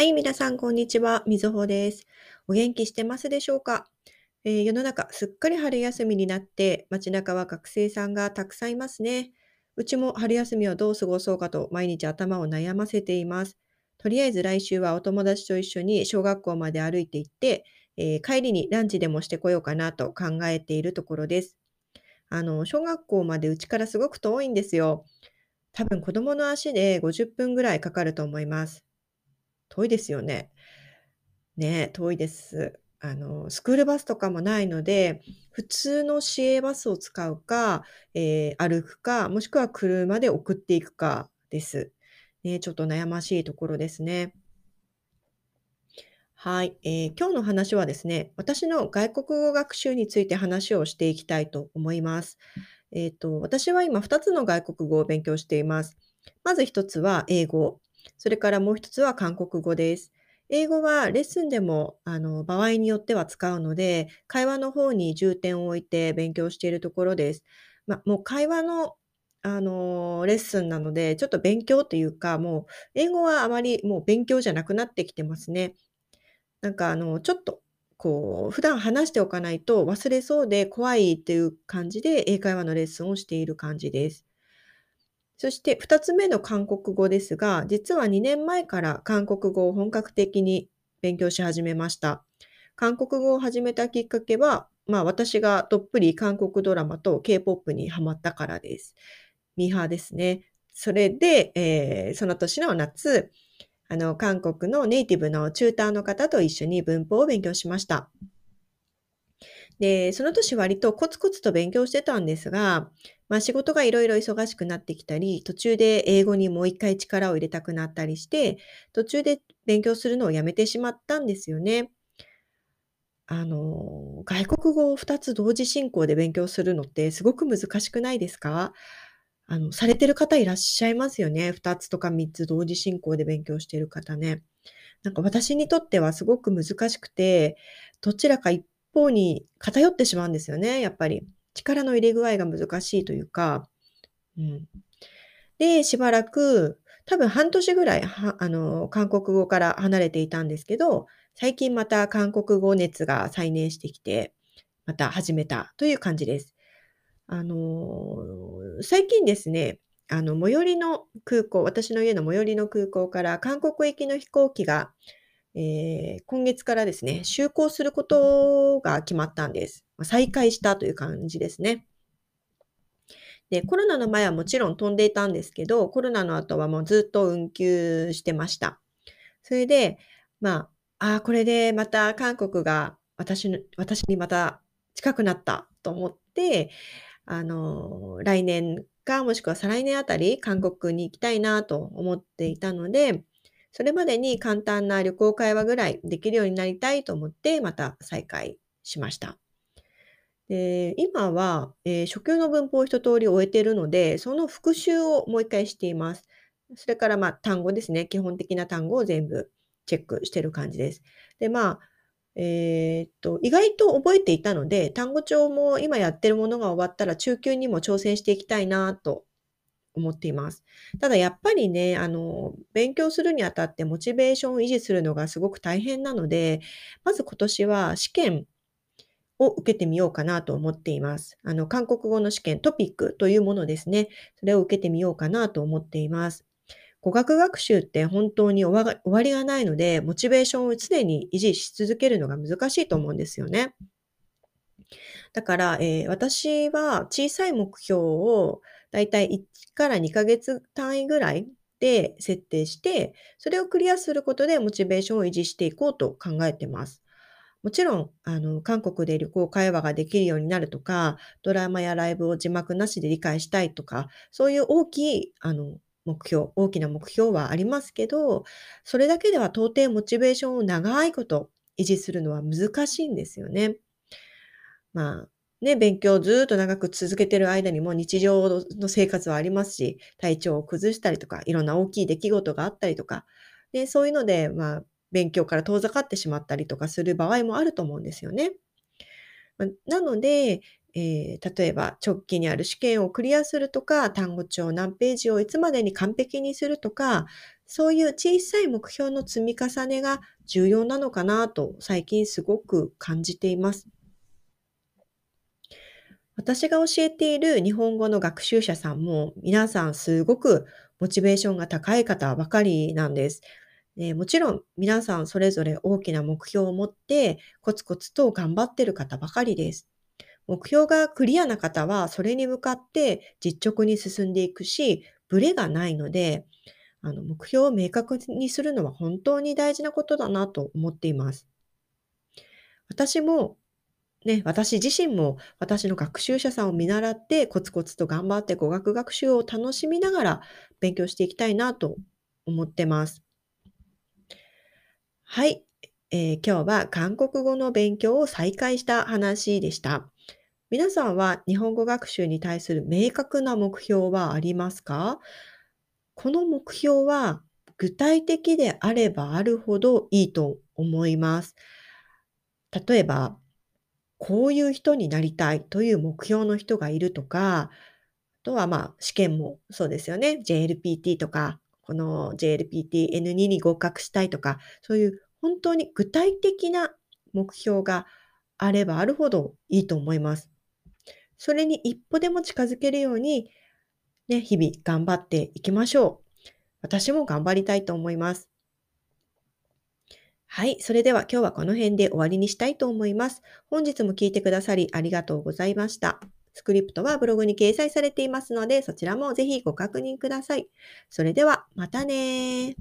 はい、皆さん、こんにちは。みずほです。お元気してますでしょうか、えー世の中、すっかり春休みになって、街中は学生さんがたくさんいますね。うちも春休みをどう過ごそうかと毎日頭を悩ませています。とりあえず来週はお友達と一緒に小学校まで歩いて行って、えー帰りにランチでもしてこようかなと考えているところです。あの、小学校までうちからすごく遠いんですよ。多分子供の足で50分ぐらいかかると思います。遠いですよね。ね、遠いです。あの、スクールバスとかもないので、普通の市営バスを使うか、えー歩くか、もしくは車で送っていくかです。ね、ちょっと悩ましいところですね。はい、えー今日の話はですね、私の外国語学習について話をしていきたいと思います。えっと、私は今2つの外国語を勉強しています。まず1つは英語。それからもう一つは韓国語です。英語はレッスンでもあの場合によっては使うので、会話の方に重点を置いて勉強しているところです。ま、もう会話の、あの、レッスンなので、ちょっと勉強というか、もう英語はあまりもう勉強じゃなくなってきてますね。なんかあの、ちょっとこう普段話しておかないと忘れそうで怖いっていう感じで英会話のレッスンをしている感じです。そして2つ目の韓国語ですが、実は2年前から韓国語を本格的に勉強し始めました。韓国語を始めたきっかけは、まあ私がどっぷり韓国ドラマと K-POP にハマったからです。ミーハーですね。それで、えーその年の夏、あの、韓国のネイティブのチューターの方と一緒に文法を勉強しました。で、その年割とコツコツと勉強してたんですが、まあ仕事がいろいろ忙しくなってきたり、途中で英語にもう一回力を入れたくなったりして、途中で勉強するのをやめてしまったんですよね。あの、外国語を2つ同時進行で勉強するのってすごく難しくないですか？あの、されてる方いらっしゃいますよね。2つとか3つ同時進行で勉強してる方ね。なんか私にとってはすごく難しくて、どちらか一方に偏ってしまうんですよね、やっぱり。力の入れ具合が難しいというか。うん。で、しばらく、多分半年ぐらい、あの、韓国語から離れていたんですけど、最近また韓国語熱が再燃してきて、また始めたという感じです。あの、最近ですね、あの、最寄りの空港、私の家の最寄りの空港から韓国行きの飛行機が、えー今月からですね、就航することが決まったんです。再開したという感じですね。で、コロナの前はもちろん飛んでいたんですけど、コロナの後はもうずっと運休してました。それで、まあ、ああ、これでまた韓国が私の私にまた近くなったと思って、あの、来年か、もしくは再来年あたり、韓国に行きたいなと思っていたので、それまでに簡単な旅行会話ぐらいできるようになりたいと思って、また再開しました。で、今は、えー初級の文法を一通り終えているので、その復習をもう一回しています。それから、まあ、単語ですね。基本的な単語を全部チェックしてる感じです。で、まあ、えーっと、意外と覚えていたので、単語帳も今やってるものが終わったら中級にも挑戦していきたいなと思っています。ただやっぱりね、あの、勉強するにあたってモチベーションを維持するのがすごく大変なので、まず今年は試験を受けてみようかなと思っています。あの、韓国語の試験、トピックというものですね。それを受けてみようかなと思っています。語学学習って本当に終わりがないので、モチベーションを常に維持し続けるのが難しいと思うんですよね。だから、えー私は小さい目標をだいたい1から2ヶ月単位ぐらいで設定して、それをクリアすることでモチベーションを維持していこうと考えてます。もちろん、あの、韓国で旅行会話ができるようになるとか、ドラマやライブを字幕なしで理解したいとか、そういう大きい、あの、目標、大きな目標はありますけど、それだけでは到底モチベーションを長いこと維持するのは難しいんですよね。まあ、ね、勉強をずっと長く続けてる間にも日常の生活はありますし、体調を崩したりとか、いろんな大きい出来事があったりとか、で、そういうので、まあ、勉強から遠ざかってしまったりとかする場合もあると思うんですよね。なので、えー例えば直近にある試験をクリアするとか、単語帳何ページをいつまでに完璧にするとか、そういう小さい目標の積み重ねが重要なのかなと最近すごく感じています。私が教えている日本語の学習者さんも皆さんすごくモチベーションが高い方ばかりなんです。でもちろん皆さんそれぞれ大きな目標を持ってコツコツと頑張ってる方ばかりです。目標がクリアな方はそれに向かって実直に進んでいくし、ブレがないので、あの目標を明確にするのは本当に大事なことだなと思っています。私もね、私自身も私の学習者さんを見習ってコツコツと頑張って語学学習を楽しみながら勉強していきたいなと思ってます。はい、えー今日は韓国語の勉強を再開した話でした。皆さんは日本語学習に対する明確な目標はありますか？この目標は具体的であればあるほどいいと思います。例えば、こういう人になりたいという目標の人がいるとか、あとはまあ試験もそうですよね。JLPT とか、この JLPT N2 に合格したいとか、そういう本当に具体的な目標があればあるほどいいと思います。それに一歩でも近づけるように、ね、日々頑張っていきましょう。私も頑張りたいと思います。はい。それでは今日はこの辺で終わりにしたいと思います。本日も聞いてくださりありがとうございました。スクリプトはブログに掲載されていますので、そちらもぜひご確認ください。それでは、またね。